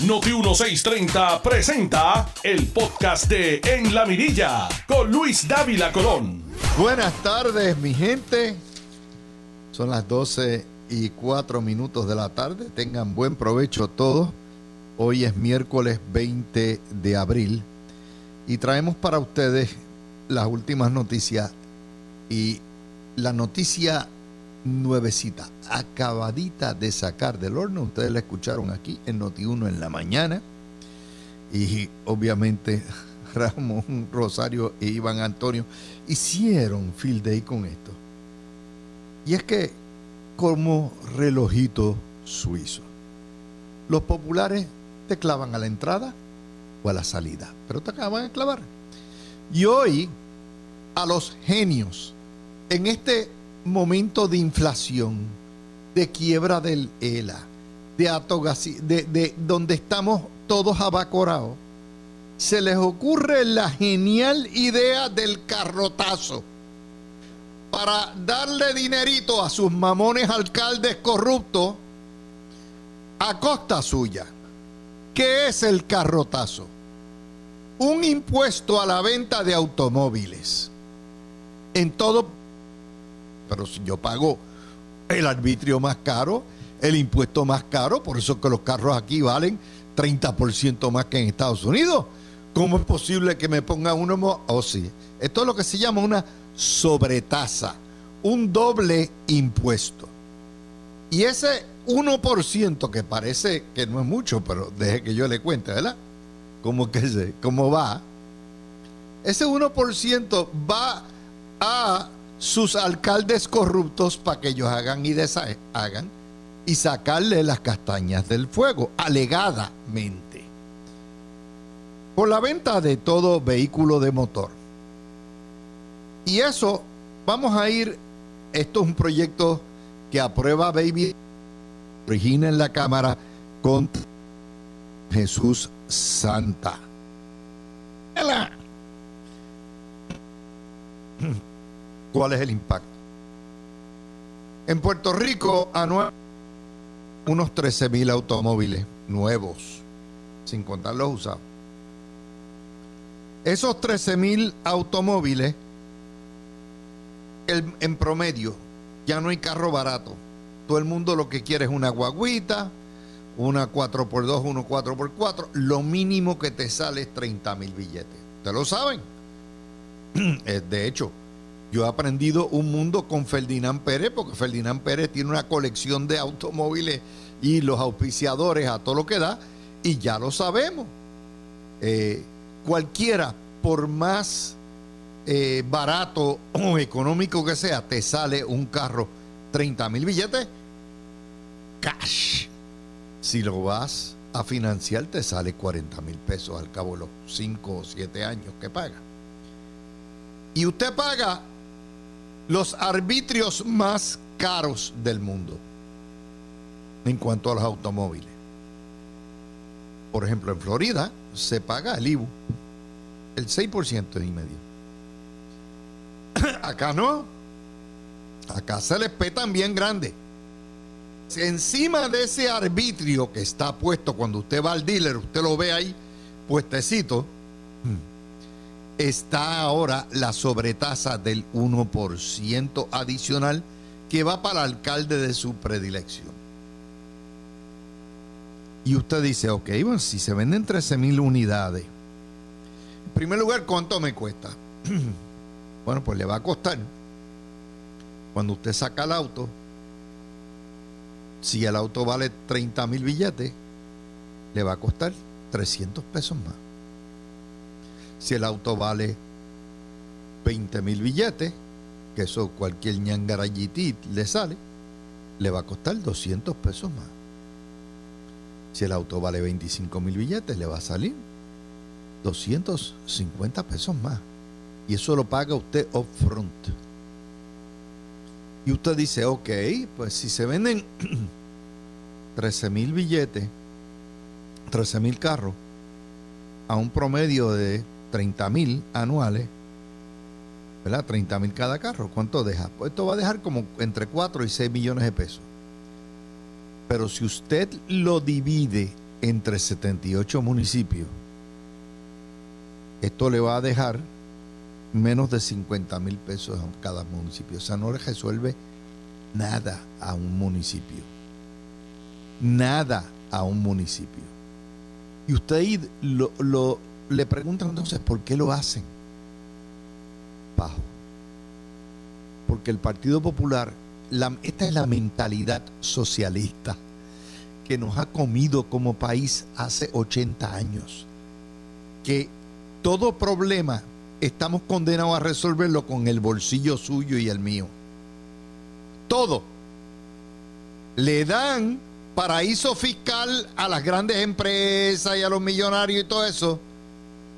Noti 1630 presenta el podcast de En la Mirilla con Luis Dávila Colón. Buenas tardes, mi gente. Son las 12 y 4 minutos de la tarde. Tengan buen provecho todos. Hoy es miércoles 20 de abril y traemos para ustedes las últimas noticias y la noticia nuevecita, acabadita de sacar del horno. Ustedes la escucharon aquí en Noti1 en la mañana. Y obviamente Ramón Rosario e Iván Antonio hicieron field day con esto. Y es que como relojito suizo, los populares te clavan a la entrada o a la salida, pero te acaban de clavar. Y hoy a los genios en este momento de inflación, de quiebra del ELA, de, de, de donde estamos todos abacorados, se les ocurre la genial idea del carrotazo para darle dinerito a sus mamones alcaldes corruptos a costa suya. ¿Qué es el carrotazo? Un impuesto a la venta de automóviles en todo pero si yo pago el arbitrio más caro, el impuesto más caro, por eso que los carros aquí valen 30% más que en Estados Unidos. ¿Cómo es posible que me ponga uno? O oh. Esto es lo que se llama una sobretasa, un doble impuesto. Y ese 1% que parece que no es mucho, pero deje que yo le cuente, ¿verdad? ¿Cómo, que cómo va? Ese 1% va a sus alcaldes corruptos para que ellos hagan y deshagan y sacarle las castañas del fuego, alegadamente. Por la venta de todo vehículo de motor. Y eso, vamos a ir, esto es un proyecto que aprueba Baby Regina en la Cámara con Jesús Santa. ¿Cuál es el impacto? En Puerto Rico, anual, unos 13 mil automóviles nuevos, sin contar los usados. Esos 13 mil automóviles, en promedio, ya no hay carro barato. Todo el mundo lo que quiere es una guaguita, una 4x2, una 4x4. Lo mínimo que te sale es 30 mil billetes. ¿Ustedes lo saben? De hecho, yo he aprendido un mundo con Ferdinand Pérez, porque Ferdinand Pérez tiene una colección de automóviles y los auspiciadores a todo lo que da, y ya lo sabemos. Eh, cualquiera, por más eh, barato o económico que sea, te sale un carro 30 mil billetes cash. Si lo vas a financiar, te sale 40 mil pesos al cabo de los 5 o 7 años que paga. Y usted paga los arbitrios más caros del mundo en cuanto a los automóviles. Por ejemplo, en Florida se paga el IBU, el 6% y medio. Acá no. Acá se les petan bien grande. Encima de ese arbitrio que está puesto cuando usted va al dealer, usted lo ve ahí puestecito está ahora la sobretasa del 1% adicional que va para el alcalde de su predilección. Y usted dice, ok, bueno, si se venden 13 mil unidades, en primer lugar, ¿cuánto me cuesta? bueno, pues le va a costar, cuando usted saca el auto, si el auto vale 30 mil billetes, le va a costar 300 pesos más. Si el auto vale 20 mil billetes, que eso cualquier ñangarayití le sale, le va a costar 200 pesos más. Si el auto vale 25 mil billetes, le va a salir 250 pesos más. Y eso lo paga usted upfront. Y usted dice, ok, pues si se venden 13 mil billetes, 13 mil carros, a un promedio de 30 mil anuales, ¿verdad? 30 mil cada carro. ¿Cuánto deja? Pues esto va a dejar como entre 4 y 6 millones de pesos. Pero si usted lo divide entre 78 municipios, esto le va a dejar menos de 50 mil pesos a cada municipio. O sea, no le resuelve nada a un municipio. Nada a un municipio. Y usted lo, lo, le pregunta entonces por qué lo hacen. Bajo. Porque el Partido Popular, esta es la mentalidad socialista que nos ha comido como país hace 80 años. Que todo problema estamos condenados a resolverlo con el bolsillo suyo y el mío. Todo. Le dan paraíso fiscal a las grandes empresas y a los millonarios y todo eso.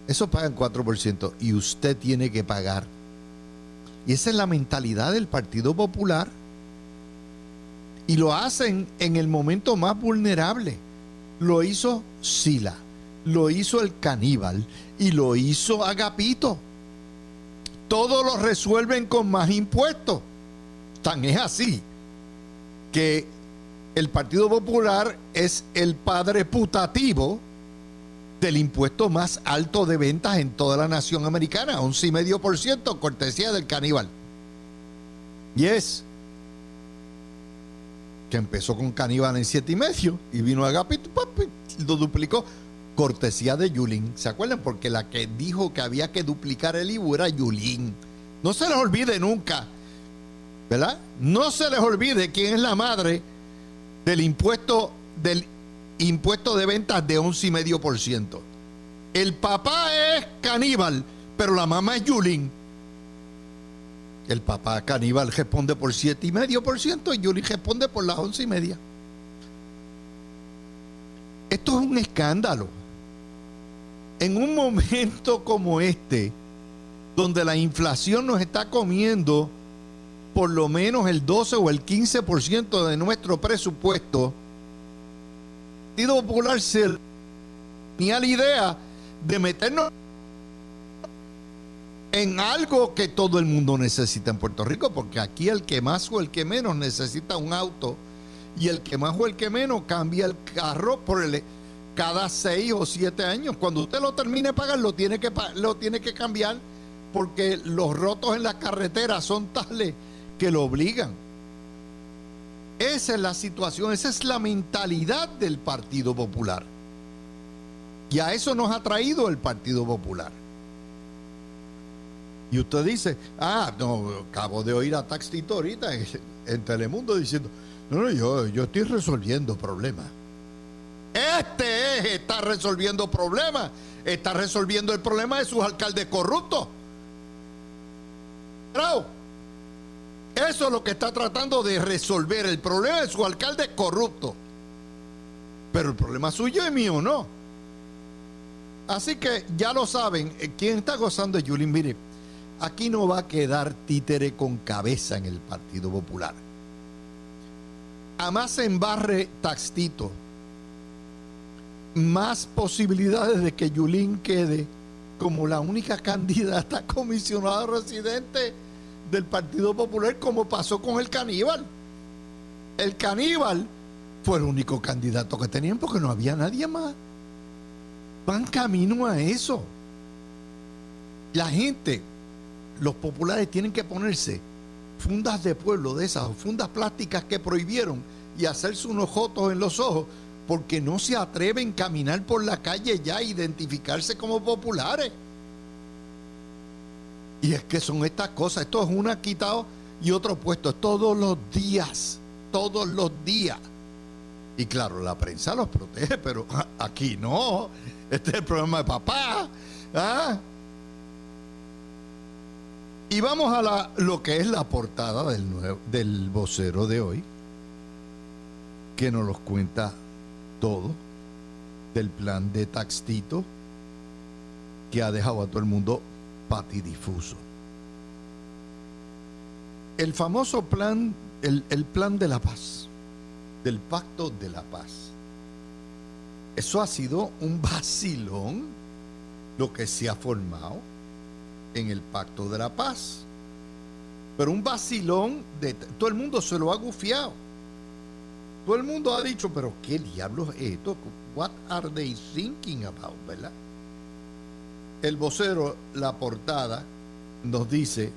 Eso pagan 4% y usted tiene que pagar. Y esa es la mentalidad del Partido Popular. Y lo hacen en el momento más vulnerable. Lo hizo Sila, lo hizo el caníbal y lo hizo Agapito. Todo lo resuelven con más impuestos. Tan es así que el Partido Popular es el padre putativo del impuesto más alto de ventas en toda la nación americana, 11,5% cortesía del caníbal. Y es que empezó con caníbal en siete y medio y vino a Agapito y lo duplicó cortesía de Yulín. ¿Se acuerdan? Porque la que dijo que había que duplicar el IBU era Yulín. No se les olvide nunca, ¿verdad? No se les olvide quién es la madre del impuesto del impuesto de ventas de 11,5%. El papá es caníbal, pero la mamá es Yulín. El papá caníbal responde por 7,5% y Yulín responde por las 11,5%. Esto es un escándalo. En un momento como este, donde la inflación nos está comiendo por lo menos el 12 o el 15% de nuestro presupuesto, Partido Popular se tenía la idea de meternos en algo que todo el mundo necesita en Puerto Rico, porque aquí el que más o el que menos necesita un auto y el que más o el que menos cambia el carro por el cada seis o siete años. Cuando usted lo termine de pagar, lo tiene que, lo tiene que cambiar porque los rotos en la carretera son tales que lo obligan. Esa es la situación, esa es la mentalidad del Partido Popular. Y a eso nos ha traído el Partido Popular. Y usted dice, ah, no, acabo de oír a Taxito ahorita en, Telemundo diciendo, no, no, yo, yo estoy resolviendo problemas. Este es, está resolviendo problemas, está resolviendo el problema de sus alcaldes corruptos. Eso es lo que está tratando de resolver. El problema de su alcalde corrupto. Pero el problema suyo es mío, ¿no? Así que ya lo saben, eh, quien está gozando es Yulín. Mire, aquí no va a quedar títere con cabeza en el Partido Popular. A más embarre taxtito, más posibilidades de que Yulín quede como la única candidata comisionada residente del Partido Popular como pasó con el caníbal. El caníbal fue el único candidato que tenían porque no había nadie más. Van camino a eso. La gente, los populares tienen que ponerse fundas de pueblo de esas, fundas plásticas que prohibieron y hacerse unos jotos en los ojos porque no se atreven a caminar por la calle ya e identificarse como populares. Y es que son estas cosas. Esto es una quitado y otro puesto. Todos los días. Todos los días. Y claro, la prensa los protege, pero aquí no. Este es el problema de papá. ¿ah? Y vamos a la, lo que es la portada del, nuevo, del vocero de hoy, que nos los cuenta todo del plan de Taxtito que ha dejado a todo el mundo patidifuso. El famoso plan, el, el plan de la paz, del pacto de la paz. Eso ha sido un vacilón lo que se ha formado en el pacto de la paz. Pero un vacilón de todo el mundo se lo ha gufiado. todo el mundo ha dicho, pero ¿qué diablos es esto? What are they thinking about, verdad? El vocero, la portada, nos dice,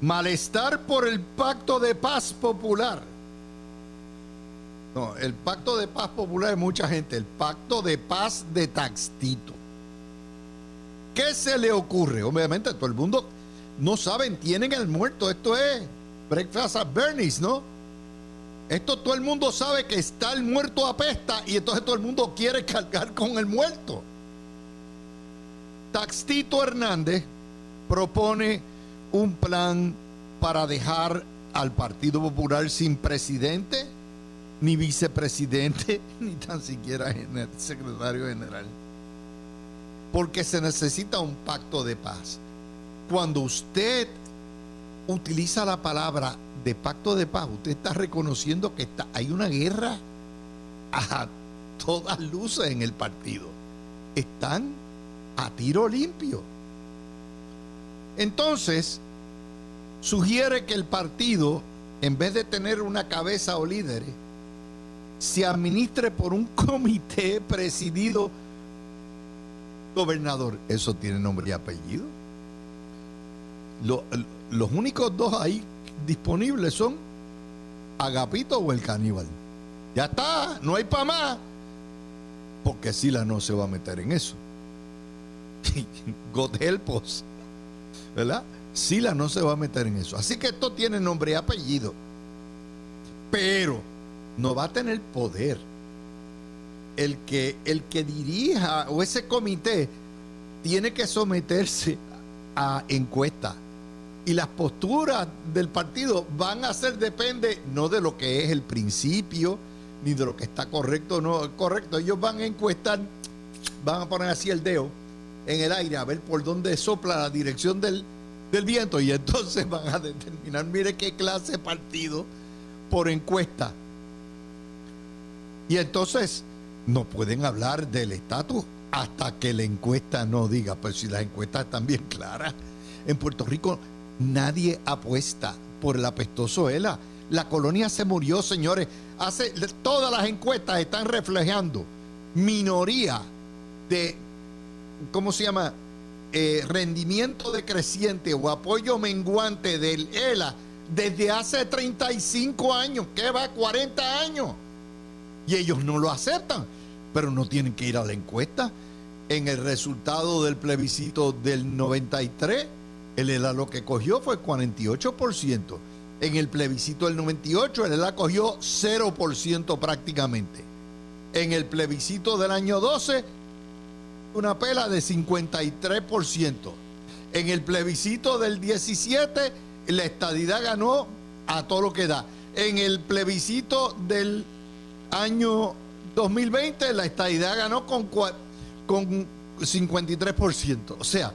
malestar por el pacto de paz popular. No, el pacto de paz popular es mucha gente, el pacto de paz de Taxtito. ¿Qué se le ocurre? Obviamente todo el mundo no saben, tienen el muerto. Esto es Breakfast at Bernie's, ¿no? Esto todo el mundo sabe que está el muerto apesta y entonces todo el mundo quiere cargar con el muerto. Taxtito Hernández propone un plan para dejar al Partido Popular sin presidente, ni vicepresidente, ni tan siquiera secretario general. Porque se necesita un pacto de paz. Cuando usted utiliza la palabra de pacto de paz, usted está reconociendo que hay una guerra a todas luces en el partido. Están a tiro limpio. Entonces, sugiere que el partido, en vez de tener una cabeza o líderes, se administre por un comité presidido gobernador. Eso tiene nombre y apellido. los únicos dos ahí disponibles son Agapito o el caníbal. Ya está, no hay para más. Porque Sila no se va a meter en eso. God help ¿Verdad? Sila no se va a meter en eso. Así que esto tiene nombre y apellido. Pero no va a tener poder. El que, el que dirija o ese comité tiene que someterse a encuestas. Y las posturas del partido van a ser, depende no de lo que es el principio, ni de lo que está correcto o no correcto. Ellos van a encuestar, van a poner así el dedo en el aire a ver por dónde sopla la dirección del, del viento y entonces van a determinar, mire qué clase de partido por encuesta. Y entonces no pueden hablar del estatus hasta que la encuesta no diga, pues si las encuestas están bien claras. En Puerto Rico nadie apuesta por el apestoso ELA. La colonia se murió, señores. Hace, todas las encuestas están reflejando minoría de ¿cómo se llama? Eh, rendimiento decreciente o apoyo menguante del ELA desde hace 35 años, que va 40 años. Y ellos no lo aceptan, pero no tienen que ir a la encuesta. En el resultado del plebiscito del 93, el ELA lo que cogió fue 48%. En el plebiscito del 98, el ELA cogió 0% prácticamente. En el plebiscito del año 12, una pela de 53%. En el plebiscito del 17, la estadidad ganó a todo lo que da. En el plebiscito del año 2020, la estadidad ganó con, con 53%. O sea,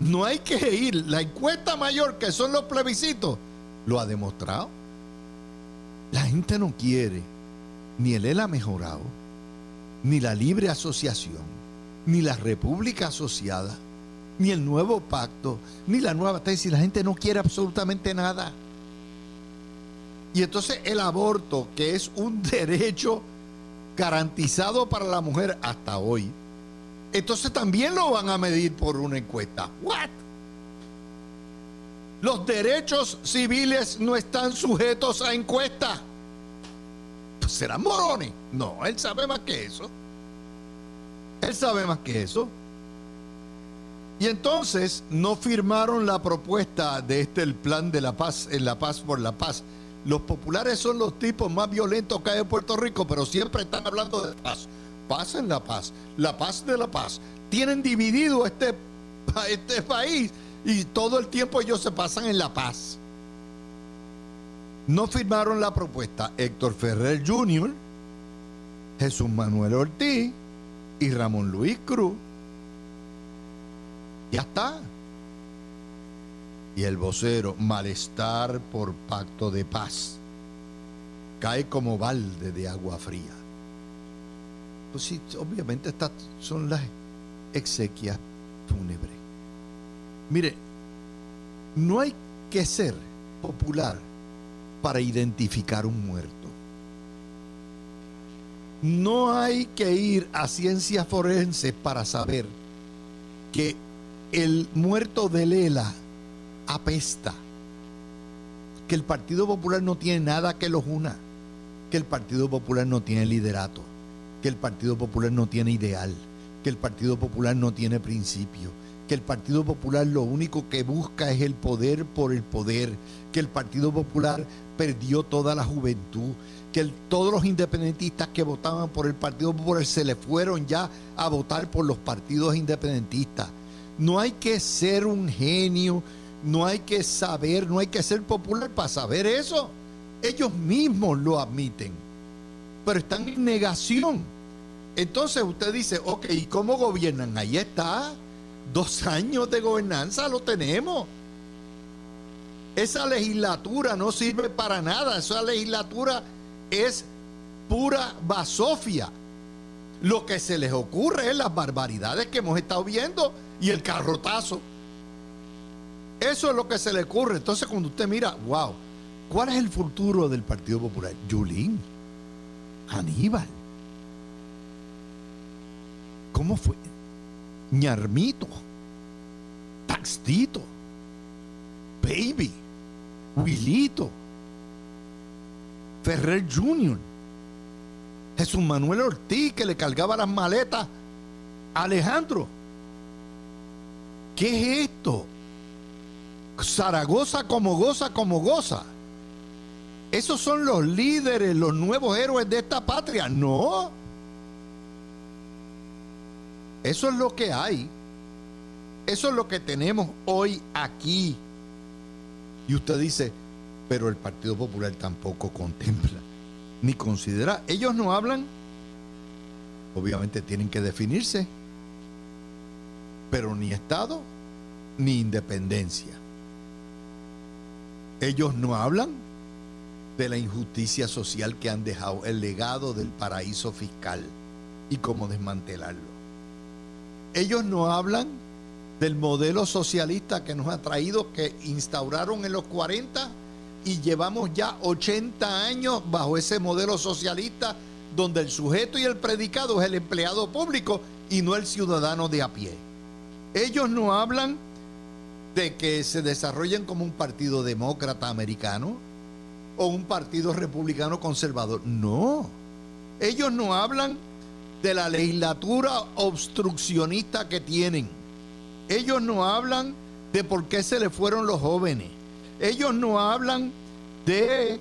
no hay que ir. La encuesta mayor, que son los plebiscitos, lo ha demostrado. La gente no quiere ni el ELA mejorado, ni la libre asociación ni la República Asociada, ni el nuevo pacto, ni la nueva tesis. La gente no quiere absolutamente nada. Y entonces el aborto, que es un derecho garantizado para la mujer hasta hoy, entonces también lo van a medir por una encuesta. ¿What? Los derechos civiles no están sujetos a encuesta. Pues serán morones. No, él sabe más que eso. Él sabe más que eso. Y entonces no firmaron la propuesta de este, el plan de la paz, en la paz por la paz. Los populares son los tipos más violentos que hay en Puerto Rico, pero siempre están hablando de paz. Paz en la paz, la paz de la paz. Tienen dividido este, este país y todo el tiempo ellos se pasan en la paz. No firmaron la propuesta Héctor Ferrer Jr., Jesús Manuel Ortiz, y Ramón Luis Cruz. Ya está. Y el vocero, malestar por pacto de paz, cae como balde de agua fría. Pues sí, obviamente estas son las exequias fúnebres. Mire, no hay que ser popular para identificar un muerto. No hay que ir a ciencias forenses para saber que el muerto de Lela apesta, que el Partido Popular no tiene nada que los una, que el Partido Popular no tiene liderato, que el Partido Popular no tiene ideal, que el Partido Popular no tiene principio, que el Partido Popular lo único que busca es el poder por el poder, que el Partido Popular perdió toda la juventud, que todos los independentistas que votaban por el Partido Popular se le fueron ya a votar por los partidos independentistas. No hay que ser un genio, no hay que saber, no hay que ser popular para saber eso. Ellos mismos lo admiten, pero están en negación. Entonces usted dice, ok, ¿y cómo gobiernan? Ahí está. Dos años de gobernanza lo tenemos. Esa legislatura no sirve para nada. Esa legislatura es pura basofia. Lo que se les ocurre es las barbaridades que hemos estado viendo y el carrotazo. Eso es lo que se le ocurre. Entonces, cuando usted mira, wow, ¿cuál es el futuro del Partido Popular? Yulín, Aníbal. ¿Cómo fue? Ñarmito, Taxtito, Baby, Wilito. Ferrer Jr., Jesús Manuel Ortiz que le cargaba las maletas a Alejandro. ¿Qué es esto? Zaragoza como goza, como goza. Esos son los líderes, los nuevos héroes de esta patria. No. Eso es lo que hay. Eso es lo que tenemos hoy aquí. Y usted dice, pero el Partido Popular tampoco contempla ni considera. Ellos no hablan, obviamente tienen que definirse, pero ni Estado ni independencia. Ellos no hablan de la injusticia social que han dejado, el legado del paraíso fiscal y cómo desmantelarlo. Ellos no hablan del modelo socialista que nos ha traído, que instauraron en los 40 y llevamos ya 80 años bajo ese modelo socialista donde el sujeto y el predicado es el empleado público y no el ciudadano de a pie. Ellos no hablan de que se desarrollen como un partido demócrata americano o un partido republicano conservador. No. Ellos no hablan de la legislatura obstruccionista que tienen. Ellos no hablan de por qué se le fueron los jóvenes. Ellos no hablan de,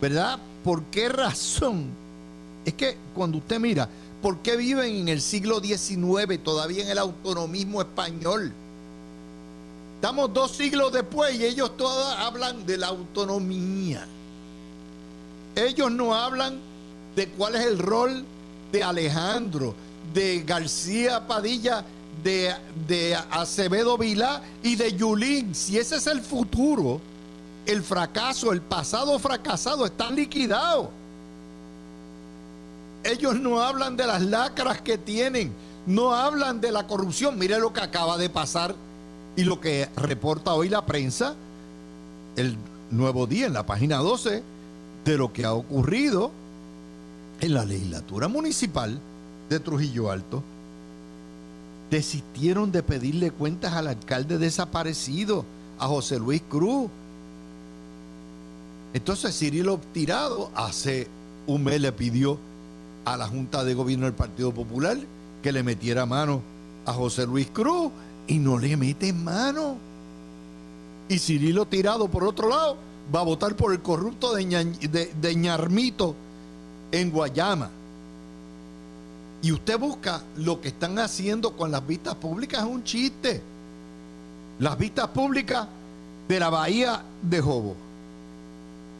¿verdad? ¿Por qué razón? Es que cuando usted mira, ¿por qué viven en el siglo XIX todavía en el autonomismo español? Estamos dos siglos después y ellos todos hablan de la autonomía. Ellos no hablan de cuál es el rol de Alejandro, de García Padilla, de, de Acevedo Vilá y de Yulín. Si ese es el futuro, el fracaso, el pasado fracasado está liquidado. Ellos no hablan de las lacras que tienen, no hablan de la corrupción. Mire lo que acaba de pasar y lo que reporta hoy la prensa, el nuevo día en la página 12, de lo que ha ocurrido en la legislatura municipal de Trujillo Alto. Desistieron de pedirle cuentas al alcalde desaparecido, a José Luis Cruz entonces Cirilo Tirado hace un mes le pidió a la Junta de Gobierno del Partido Popular que le metiera mano a José Luis Cruz y no le mete mano. Y Cirilo Tirado, por otro lado, va a votar por el corrupto de, de Ñarmito en Guayama. Y usted busca lo que están haciendo con las vistas públicas, es un chiste. Las vistas públicas de la bahía de Jobo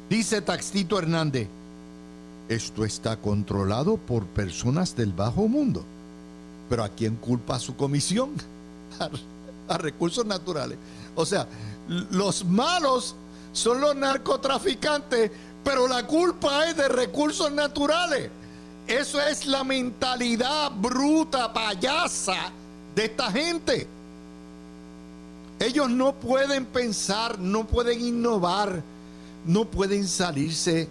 Dice Taxito Hernández, esto está controlado por personas del bajo mundo. Pero ¿a quién culpa su comisión? A, recursos naturales. O sea, los malos son los narcotraficantes, pero la culpa es de recursos naturales. Eso es la mentalidad bruta, payasa de esta gente. Ellos no pueden pensar, no pueden innovar no pueden salirse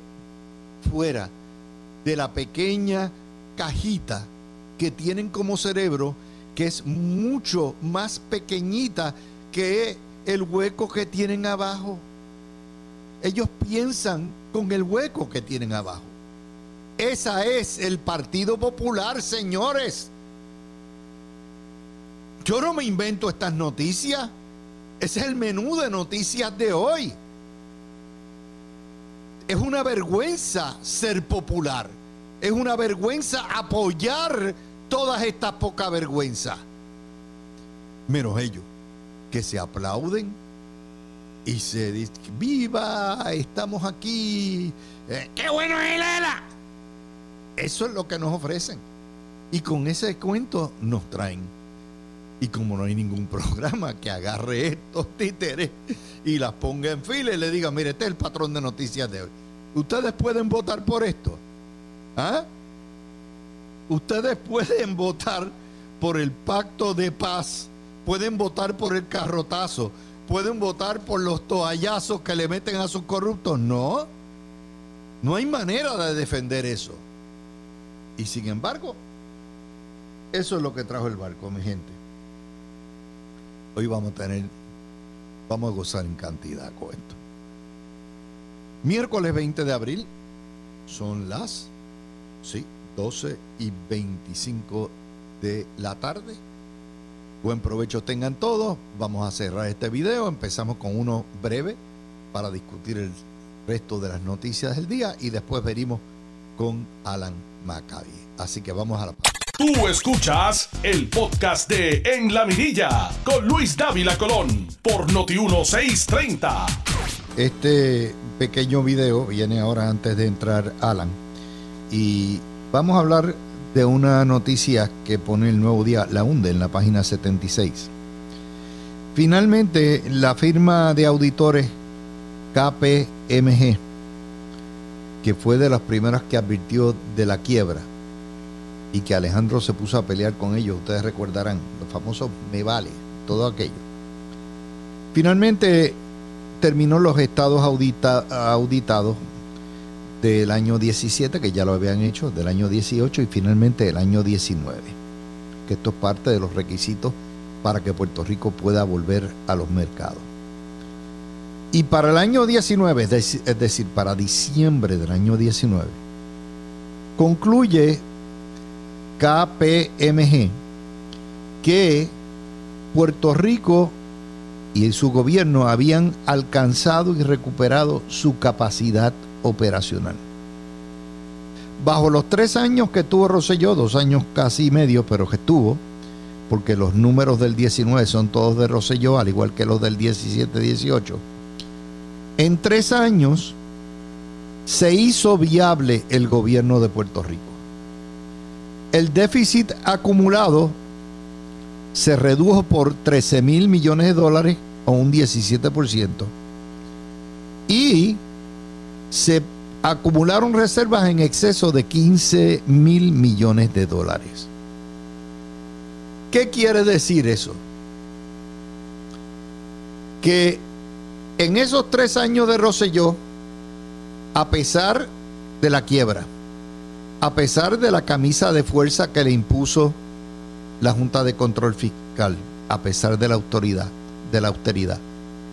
fuera de la pequeña cajita que tienen como cerebro que es mucho más pequeñita que el hueco que tienen abajo. Ellos piensan con el hueco que tienen abajo. Esa es el Partido Popular, señores. Yo no me invento estas noticias. Ese es el menú de noticias de hoy. Es una vergüenza ser popular. Es una vergüenza apoyar todas estas poca vergüenza. Menos ellos, que se aplauden y se dicen, viva, estamos aquí. Eh, ¡Qué bueno es Lela! Eso es lo que nos ofrecen. Y con ese cuento nos traen. Y como no hay ningún programa que agarre estos títeres y las ponga en fila y le diga, mire, este es el patrón de noticias de hoy. Ustedes pueden votar por esto. ¿Ah? Ustedes pueden votar por el pacto de paz, pueden votar por el carrotazo, pueden votar por los toallazos que le meten a sus corruptos. No, no hay manera de defender eso. Y sin embargo, eso es lo que trajo el barco, mi gente. Hoy vamos a tener, vamos a gozar en cantidad con esto. Miércoles 20 de abril son las, sí, 12 y 25 de la tarde. Buen provecho tengan todos. Vamos a cerrar este video. Empezamos con uno breve para discutir el resto de las noticias del día y después venimos con Alan Maccabi. Así que vamos a la Tú escuchas el podcast de En la Mirilla con Luis Dávila Colón por Noti 1630. Este pequeño video viene ahora antes de entrar Alan y vamos a hablar de una noticia que pone el nuevo día, la hunde en la página 76. Finalmente, la firma de auditores KPMG, que fue de las primeras que advirtió de la quiebra, y que Alejandro se puso a pelear con ellos, ustedes recordarán, los famosos me vale, todo aquello. Finalmente terminó los estados auditados del año 17, que ya lo habían hecho, del año 18 y finalmente del año 19, que esto es parte de los requisitos para que Puerto Rico pueda volver a los mercados. Y para el año 19, es decir, para diciembre del año 19, concluye KPMG que Puerto Rico y su gobierno habían alcanzado y recuperado su capacidad operacional. Bajo los tres años que tuvo Roselló, dos años casi y medio, pero que estuvo, porque los números del 19 son todos de Roselló, al igual que los del 17-18, en tres años se hizo viable el gobierno de Puerto Rico el déficit acumulado se redujo por 13 mil millones de dólares o un 17%. Y se acumularon reservas en exceso de 15 mil millones de dólares. ¿Qué quiere decir eso? Que en esos tres años de Roselló, a pesar de la quiebra, a pesar de la camisa de fuerza que le impuso la Junta de Control Fiscal, a pesar de la autoridad, de la austeridad,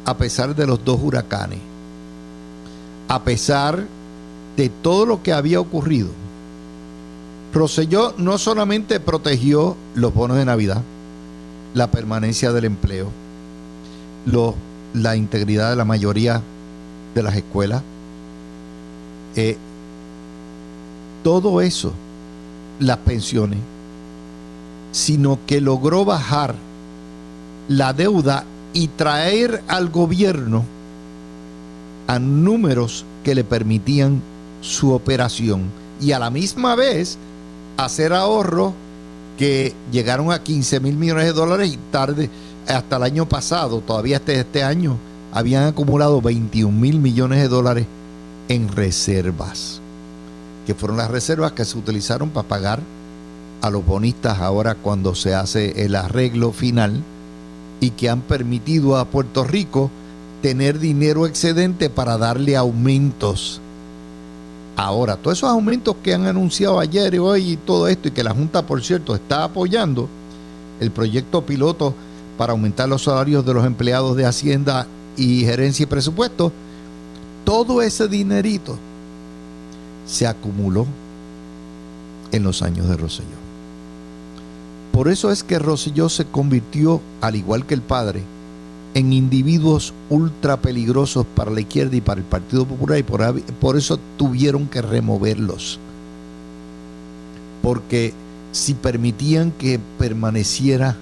a pesar de los dos huracanes, a pesar de todo lo que había ocurrido, Roselló no solamente protegió los bonos de Navidad, la permanencia del empleo, la integridad de la mayoría de las escuelas, eh, todo eso, las pensiones, sino que logró bajar la deuda y traer al gobierno a números que le permitían su operación. Y a la misma vez hacer ahorros que llegaron a 15 mil millones de dólares y tarde, hasta el año pasado, todavía este, este año, habían acumulado 21 mil millones de dólares en reservas que fueron las reservas que se utilizaron para pagar a los bonistas ahora cuando se hace el arreglo final y que han permitido a Puerto Rico tener dinero excedente para darle aumentos. Ahora, todos esos aumentos que han anunciado ayer y hoy y todo esto, y que la Junta, por cierto, está apoyando, el proyecto piloto para aumentar los salarios de los empleados de Hacienda y Gerencia y Presupuesto, todo ese dinerito se acumuló en los años de Rosselló. Por eso es que Rosselló se convirtió, al igual que el padre, en individuos ultra peligrosos para la izquierda y para el Partido Popular y por, por eso tuvieron que removerlos. Porque si permitían que permaneciera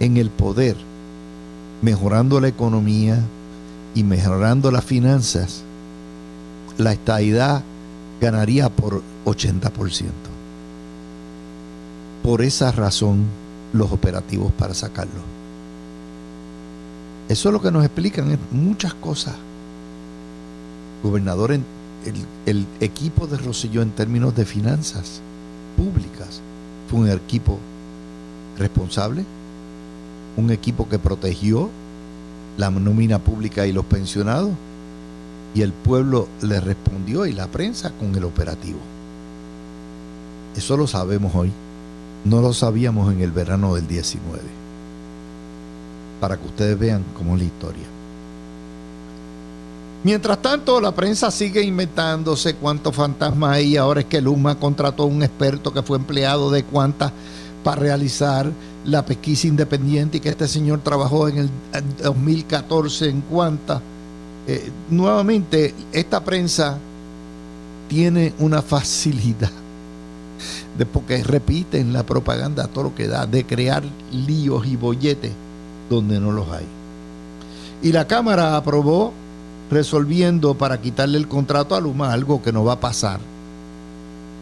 en el poder, mejorando la economía y mejorando las finanzas, la estadidad ganaría por 80%. Por esa razón, los operativos para sacarlo. Eso es lo que nos explican muchas cosas. Gobernador, el, equipo de Rosselló en términos de finanzas públicas fue un equipo responsable, un equipo que protegió la nómina pública y los pensionados, y el pueblo le respondió y la prensa con el operativo. Eso lo sabemos hoy. No lo sabíamos en el verano del 19. Para que ustedes vean cómo es la historia. Mientras tanto, la prensa sigue inventándose cuántos fantasmas hay. Ahora es que Luma contrató a un experto que fue empleado de cuántas para realizar la pesquisa independiente y que este señor trabajó en el 2014 en cuántas eh, nuevamente, esta prensa tiene una facilidad de porque repiten la propaganda a todo lo que da, de crear líos y bolletes donde no los hay. Y la Cámara aprobó resolviendo para quitarle el contrato a Luma, algo que no va a pasar,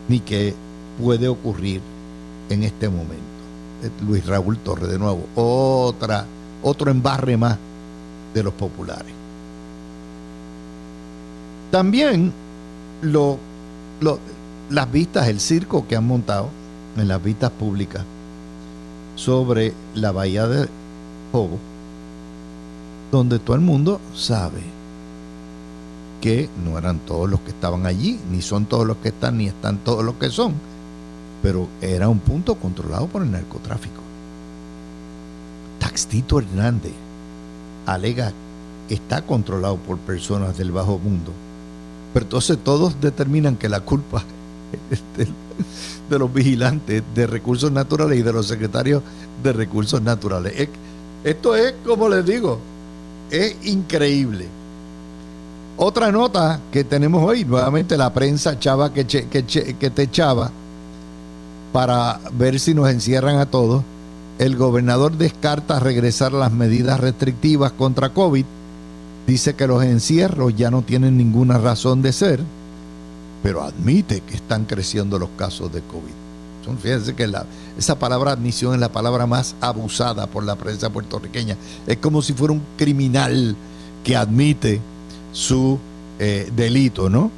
ni que puede ocurrir en este momento. Eh, Luis Raúl Torre, de nuevo, otra, otro embarre más de los populares. También lo, las vistas, el circo que han montado en las vistas públicas sobre la bahía de Jobo, donde todo el mundo sabe que no eran todos los que estaban allí, ni son todos los que están, ni están todos los que son, pero era un punto controlado por el narcotráfico. Taxito Hernández alega está controlado por personas del bajo mundo pero entonces todos determinan que la culpa es de, los vigilantes de recursos naturales y de los secretarios de recursos naturales. Esto es, como les digo, es increíble. Otra nota que tenemos hoy, nuevamente la prensa chava que, que te echaba para ver si nos encierran a todos. El gobernador descarta regresar las medidas restrictivas contra COVID Dice que los encierros ya no tienen ninguna razón de ser, pero admite que están creciendo los casos de COVID. Fíjense que esa palabra admisión es la palabra más abusada por la prensa puertorriqueña. Es como si fuera un criminal que admite su eh, delito, ¿no?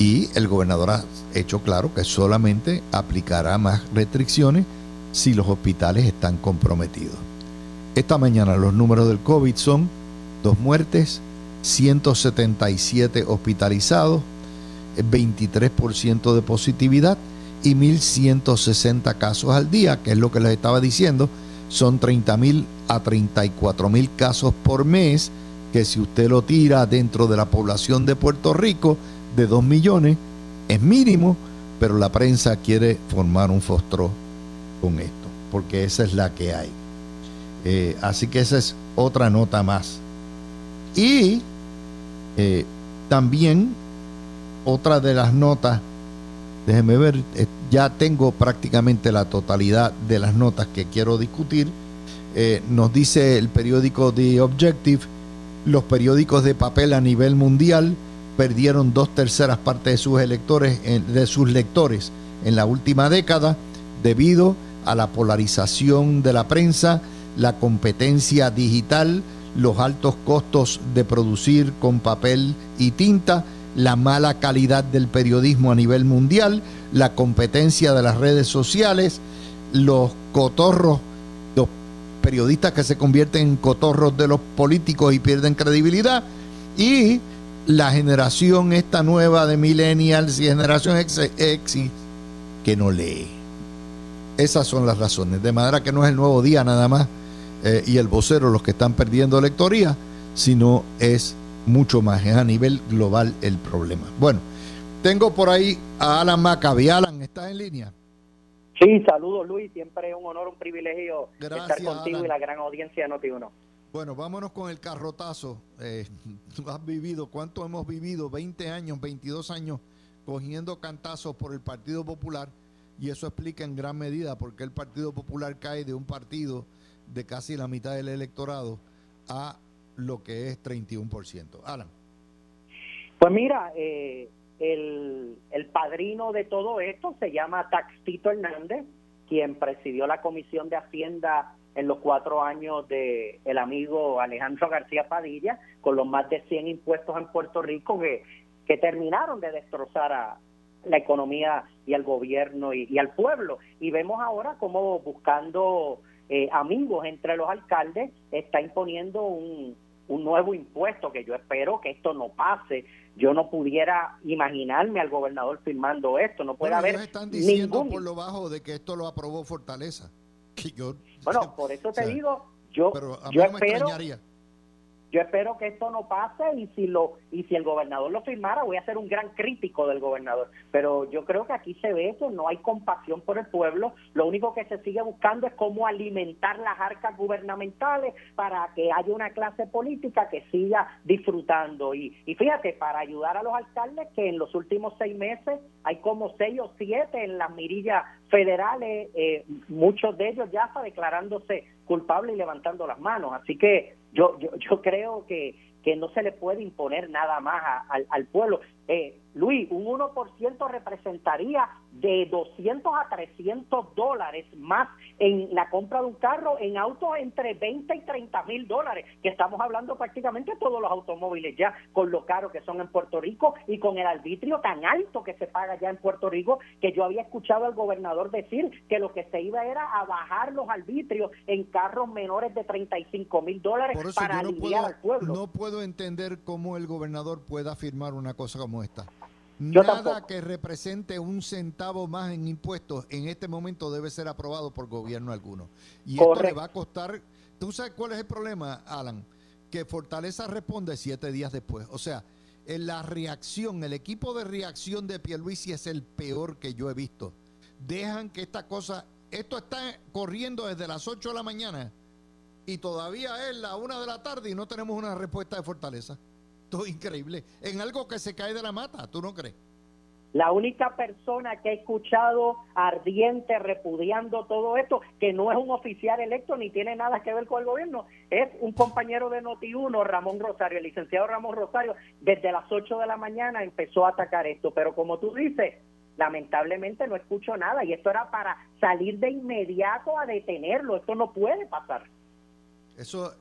Y el gobernador ha hecho claro que solamente aplicará más restricciones si los hospitales están comprometidos. Esta mañana los números del COVID son dos muertes, 177 hospitalizados, 23% de positividad y 1.160 casos al día, que es lo que les estaba diciendo, son 30.000 a 34.000 casos por mes, que si usted lo tira dentro de la población de Puerto Rico de 2 millones, es mínimo, pero la prensa quiere formar un fostro con esto, porque esa es la que hay. Eh, así que esa es otra nota más. Y eh, también otra de las notas, déjeme ver, eh, ya tengo prácticamente la totalidad de las notas que quiero discutir. Nos dice el periódico The Objective, los periódicos de papel a nivel mundial perdieron dos terceras partes de sus electores, de sus lectores en la última década debido a la polarización de la prensa, la competencia digital, los altos costos de producir con papel y tinta, la mala calidad del periodismo a nivel mundial, la competencia de las redes sociales, los cotorros, los periodistas que se convierten en cotorros de los políticos y pierden credibilidad, y la generación esta nueva de millennials y generación X, que no lee. Esas son las razones. De manera que no es el nuevo día nada más eh, y el vocero los que están perdiendo lectoría, sino es mucho más, es a nivel global el problema. Bueno, tengo por ahí a Alan Maccabi. Alan, ¿estás en línea? Sí, saludos Luis, siempre es un honor, un privilegio estar contigo y la gran audiencia de Noti1. Bueno, vámonos con el carrotazo. Eh, has vivido, ¿cuánto hemos vivido? 20 años, 22 años cogiendo cantazos por el Partido Popular y eso explica en gran medida por qué el Partido Popular cae de un partido de casi la mitad del electorado a lo que es 31%. Alan. Pues mira, eh, el, el padrino de todo esto se llama Taxito Hernández, quien presidió la Comisión de Hacienda en los cuatro años de el amigo Alejandro García Padilla, con los más de 100 impuestos en Puerto Rico que, que terminaron de destrozar a la economía y al gobierno y, al pueblo. Y vemos ahora cómo buscando eh, amigos entre los alcaldes está imponiendo un, un nuevo impuesto que yo espero que esto no pase. Yo no pudiera imaginarme al gobernador firmando esto. No puede haber. están diciendo por lo bajo de que esto lo aprobó Fortaleza. Bueno, por eso te digo, yo, yo espero. Yo espero que esto no pase y si lo y si el gobernador lo firmara voy a ser un gran crítico del gobernador, pero yo creo que aquí se ve que no hay compasión por el pueblo, lo único que se sigue buscando es cómo alimentar las arcas gubernamentales para que haya una clase política que siga disfrutando. Y, y fíjate, para ayudar a los alcaldes que en los últimos seis meses hay como seis o siete en las mirillas federales, eh, muchos de ellos ya está declarándose culpables y levantando las manos, así que yo, yo, yo creo que, que no se le puede imponer nada más al, al pueblo. Eh, Luis, un 1% representaría de 200 a 300 dólares más en la compra de un carro en autos entre 20 y 30 mil dólares, que estamos hablando prácticamente todos los automóviles ya, con lo caro que son en Puerto Rico y con el arbitrio tan alto que se paga ya en Puerto Rico, que yo había escuchado al gobernador decir que lo que se iba era a bajar los arbitrios en carros menores de 35 mil dólares para aliviar al pueblo. No puedo entender cómo el gobernador pueda afirmar una cosa como esta. Nada que represente un centavo más en impuestos en este momento debe ser aprobado por gobierno alguno. Y esto le va a costar. ¿Tú sabes cuál es el problema, Alan? Que Fortaleza responde siete días después. O sea, en la reacción, el equipo de reacción de Pierluisi es el peor que yo he visto. Dejan que esta cosa. Esto está corriendo desde las 8 de la mañana y todavía es la una de la tarde y no tenemos una respuesta de Fortaleza increíble en algo que se cae de la mata, ¿tú no crees? La única persona que ha escuchado ardiente repudiando todo esto, que no es un oficial electo ni tiene nada que ver con el gobierno, es un compañero de Noti1, Ramón Rosario, el licenciado Ramón Rosario, desde las 8 de la mañana empezó a atacar esto, pero como tú dices, lamentablemente no escucho nada y esto era para salir de inmediato a detenerlo, esto no puede pasar. Eso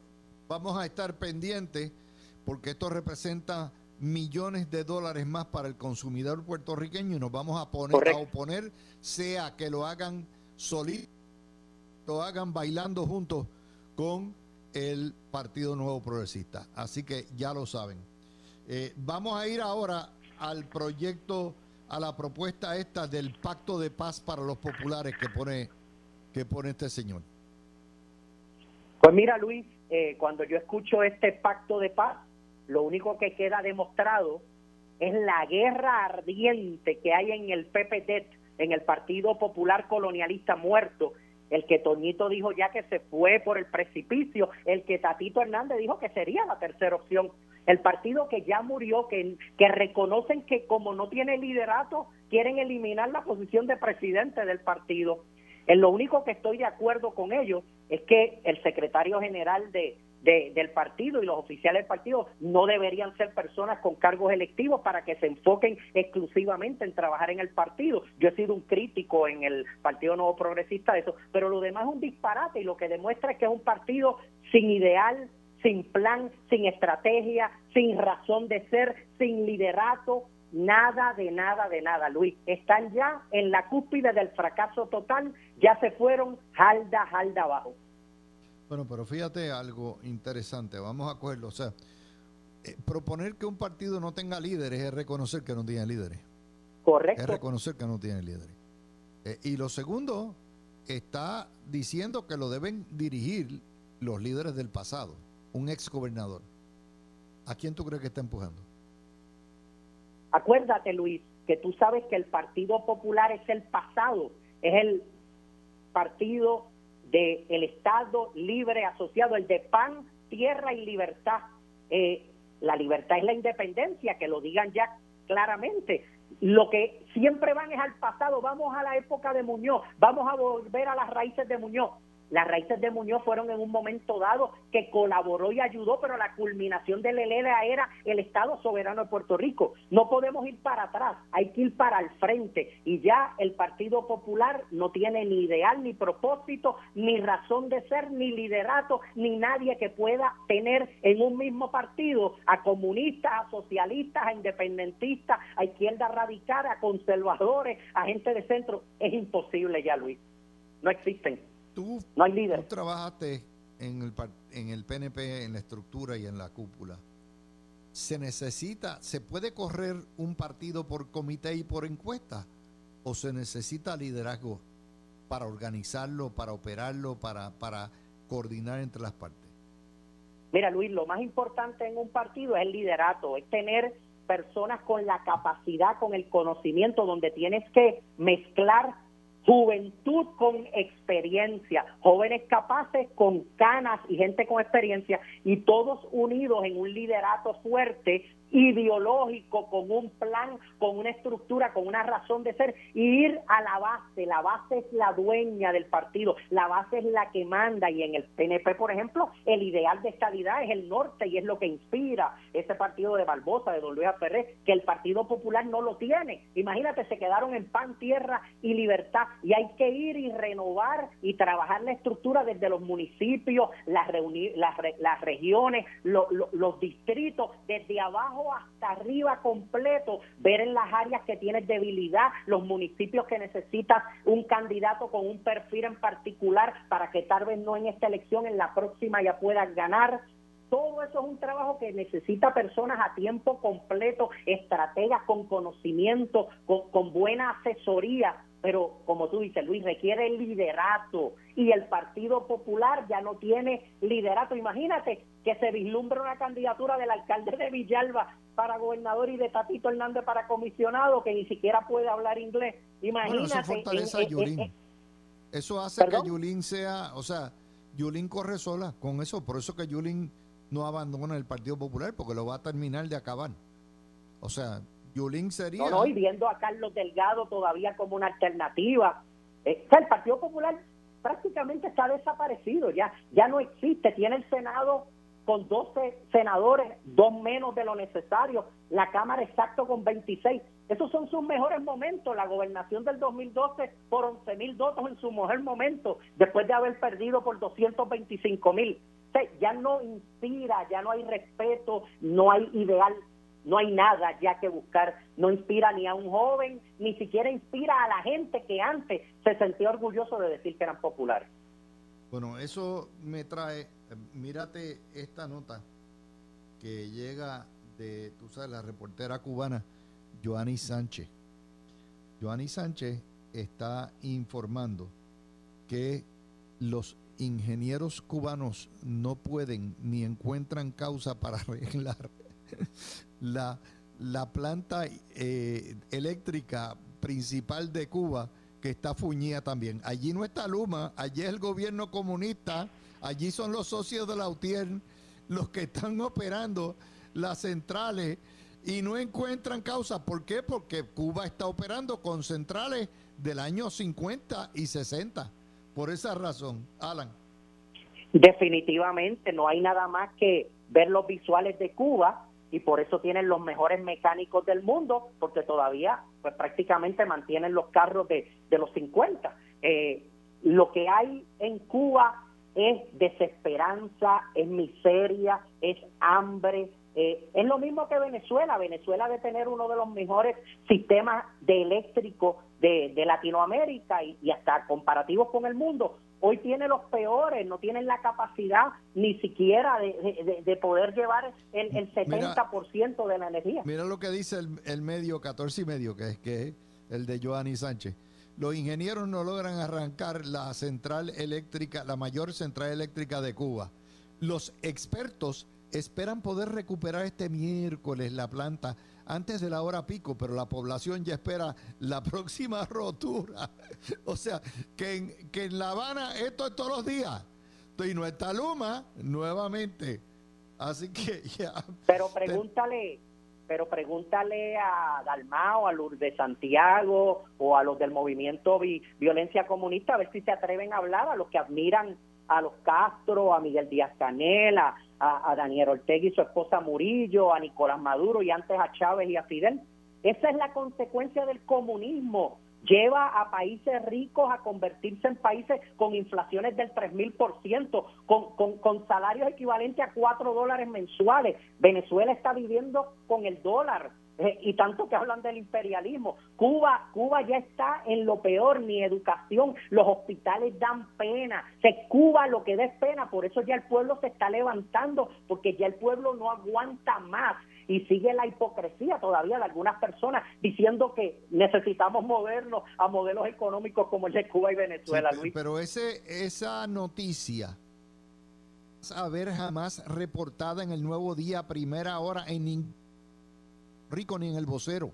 vamos a estar pendientes porque esto representa millones de dólares más para el consumidor puertorriqueño y nos vamos a poner a oponer, sea que lo hagan solitos, lo hagan bailando juntos con el Partido Nuevo Progresista. Así que ya lo saben. Eh, vamos a ir ahora al proyecto, a la propuesta esta del Pacto de Paz para los Populares que pone, que pone este señor. Pues mira, Luis, eh, cuando yo escucho este Pacto de Paz, lo único que queda demostrado es la guerra ardiente que hay en el PPT, en el Partido Popular Colonialista Muerto, el que Toñito dijo ya que se fue por el precipicio, el que Tatito Hernández dijo que sería la tercera opción, el partido que ya murió, que, reconocen que como no tiene liderato, quieren eliminar la posición de presidente del partido. En lo único que estoy de acuerdo con ellos es que el secretario general de, del partido y los oficiales del partido no deberían ser personas con cargos electivos para que se enfoquen exclusivamente en trabajar en el partido. Yo he sido un crítico en el Partido Nuevo Progresista de eso, pero lo demás es un disparate y lo que demuestra es que es un partido sin ideal, sin plan, sin estrategia, sin razón de ser, sin liderato, nada de nada de nada, Luis. Están ya en la cúspide del fracaso total, ya se fueron jalda, jalda abajo. Bueno, pero fíjate algo interesante, vamos a cogerlo. O sea, eh, proponer que un partido no tenga líderes es reconocer que no tiene líderes. Correcto. Es reconocer que no tiene líderes. Eh, y lo segundo, está diciendo que lo deben dirigir los líderes del pasado, un ex gobernador. ¿A quién tú crees que está empujando? Acuérdate, Luis, que tú sabes que el Partido Popular es el pasado, es el partido del el Estado libre asociado, el de pan, tierra y libertad. Eh, la libertad es la independencia, que lo digan ya claramente. Lo que siempre van es al pasado, vamos a la época de Muñoz, vamos a volver a las raíces de Muñoz. Las raíces de Muñoz fueron en un momento dado que colaboró y ayudó, pero la culminación de Lelera era el Estado soberano de Puerto Rico. No podemos ir para atrás, hay que ir para el frente. Y ya el Partido Popular no tiene ni ideal, ni propósito, ni razón de ser, ni liderato, ni nadie que pueda tener en un mismo partido a comunistas, a socialistas, a independentistas, a izquierda radical, a conservadores, a gente de centro. Es imposible ya, Luis. No existen. Tú, no hay líder. trabajaste en el, en el PNP, en la estructura y en la cúpula. ¿Se necesita, se puede correr un partido por comité y por encuesta? ¿O se necesita liderazgo para organizarlo, para operarlo, para, para coordinar entre las partes? Mira, Luis, lo más importante en un partido es el liderato, es tener personas con la capacidad, con el conocimiento, donde tienes que mezclar juventud con experiencia, jóvenes capaces con canas y gente con experiencia y todos unidos en un liderato fuerte ideológico, con un plan, con una estructura, con una razón de ser, ir a la base. La base es la dueña del partido, la base es la que manda y en el PNP, por ejemplo, el ideal de estabilidad es el norte y es lo que inspira ese partido de Barbosa, de Don Luis Ferrer, que el Partido Popular no lo tiene. Imagínate, se quedaron en pan, tierra y libertad y hay que ir y renovar y trabajar la estructura desde los municipios, las, las, las regiones, los distritos, desde abajo hasta arriba completo, ver en las áreas que tienes debilidad, los municipios que necesitas un candidato con un perfil en particular para que tal vez no en esta elección, en la próxima ya puedas ganar. Todo eso es un trabajo que necesita personas a tiempo completo, estrategas con conocimiento, con, buena asesoría pero como tú dices, Luis, requiere liderato y el Partido Popular ya no tiene liderato. Imagínate que se vislumbra una candidatura del alcalde de Villalba para gobernador y de Tatito Hernández para comisionado que ni siquiera puede hablar inglés. Imagínate. eso hace que Yulín sea, o sea, Yulín corre sola con eso, por eso que Yulín no abandona el Partido Popular porque lo va a terminar de acabar. O sea, Yulín sería. No, no, y viendo a Carlos Delgado todavía como una alternativa. Eh, el Partido Popular prácticamente está desaparecido, ya, ya no existe. Tiene el Senado con 12 senadores, dos menos de lo necesario, la Cámara exacto con 26. Esos son sus mejores momentos. La gobernación del 2012 por 11 mil votos en su mejor momento, después de haber perdido por 225 mil. ya no inspira, ya no hay respeto, no hay ideal no hay nada ya que buscar, no inspira ni a un joven, ni siquiera inspira a la gente que antes se sentía orgulloso de decir que eran populares. Bueno, eso me trae, mírate esta nota que llega de, tú sabes, la reportera cubana Joanny Sánchez. Joanny Sánchez está informando que los ingenieros cubanos no pueden ni encuentran causa para arreglar la, la planta eh, eléctrica principal de Cuba que está fuñida también. Allí no está Luma, allí es el gobierno comunista, allí son los socios de la UTIER los que están operando las centrales y no encuentran causa. ¿Por qué? Porque Cuba está operando con centrales del año 50 y 60. Por esa razón, Alan. Definitivamente, no hay nada más que ver los visuales de Cuba y por eso tienen los mejores mecánicos del mundo, porque todavía pues prácticamente mantienen los carros de, de los 50. Eh, lo que hay en Cuba es desesperanza, es miseria, es hambre, Eh, es lo mismo que Venezuela. Venezuela debe tener uno de los mejores sistemas de eléctrico de, Latinoamérica y, hasta comparativos con el mundo. Hoy tiene los peores, no tienen la capacidad ni siquiera de, poder llevar el, el 70% de la energía. Mira lo que dice el, el medio 14 y medio, que es que el de Joanny Sánchez. Los ingenieros no logran arrancar la central eléctrica, la mayor central eléctrica de Cuba. Los expertos esperan poder recuperar este miércoles la planta antes de la hora pico, pero la población ya espera la próxima rotura. o sea, que en, que en La Habana esto es todos los días. Y no está Luma nuevamente. Así que ya. Pero pregúntale, pero pregúntale a Dalmao, a Lourdes Santiago o a los del movimiento Violencia Comunista a ver si se atreven a hablar, a los que admiran a los Castro, a Miguel Díaz Canel, a, Daniel Ortega y su esposa Murillo, a Nicolás Maduro y antes a Chávez y a Fidel. Esa es la consecuencia del comunismo lleva a países ricos a convertirse en países con inflaciones del 3.000%, con, con, con salarios equivalentes a 4 dólares mensuales. Venezuela está viviendo con el dólar. Eh, y tanto que hablan del imperialismo. Cuba, Cuba ya está en lo peor, ni educación, los hospitales dan pena. Se Cuba lo que da es pena, por eso ya el pueblo se está levantando, porque ya el pueblo no aguanta más y sigue la hipocresía todavía de algunas personas diciendo que necesitamos movernos a modelos económicos como el de Cuba y Venezuela, Luis. Pero ese, esa noticia a ver jamás reportada en el nuevo día primera hora en ningún rico ni en el vocero.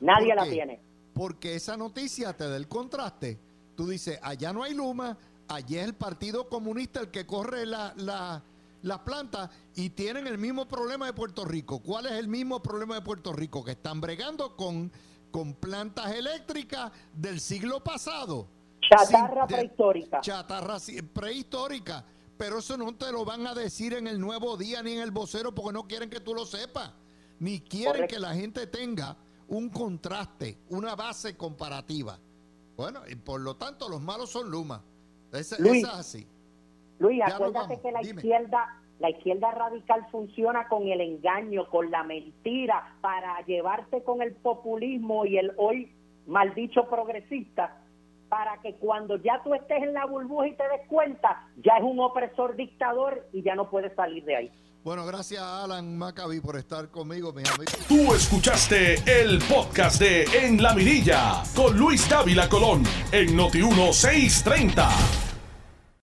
Nadie la tiene. Porque esa noticia te da el contraste. Tú dices, allá no hay Luma, allí es el Partido Comunista el que corre la, la las plantas y tienen el mismo problema de Puerto Rico. ¿Cuál es el mismo problema de Puerto Rico? Que están bregando con, con plantas eléctricas del siglo pasado. Chatarra prehistórica. Chatarra prehistórica. Pero eso no te lo van a decir en el nuevo día ni en el vocero porque no quieren que tú lo sepas. Ni quieren que la gente tenga un contraste, una base comparativa. Bueno, y por lo tanto los malos son Luma. Esa, es así. Luis, acuérdate que la izquierda, la izquierda radical funciona con el engaño, con la mentira, para llevarte con el populismo y el hoy maldicho progresista, para que cuando ya tú estés en la burbuja y te des cuenta, ya es un opresor dictador y ya no puedes salir de ahí. Bueno, gracias Alan Maccabi por estar conmigo, mis amigos. Tú escuchaste el podcast de En la Mirilla con Luis Dávila Colón en Noti 1630.